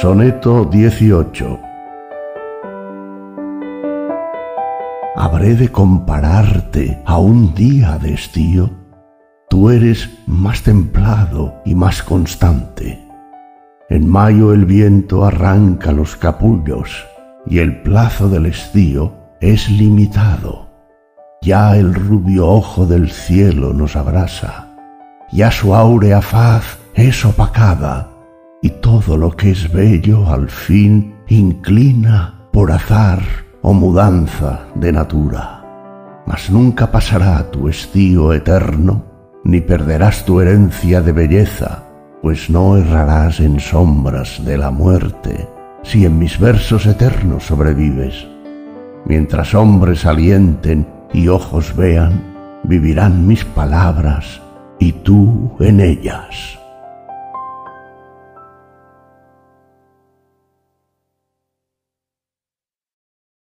Soneto 18 ¿Habré de compararte a un día de estío? Tú eres más templado y más constante. En mayo el viento arranca los capullos y el plazo del estío es limitado. Ya el rubio ojo del cielo nos abrasa, ya su áurea faz es opacada y todo lo que es bello al fin inclina por azar o mudanza de natura. Mas nunca pasará tu estío eterno, ni perderás tu herencia de belleza, pues no errarás en sombras de la muerte, si en mis versos eternos sobrevives. Mientras hombres alienten y ojos vean, vivirán mis palabras y tú en ellas.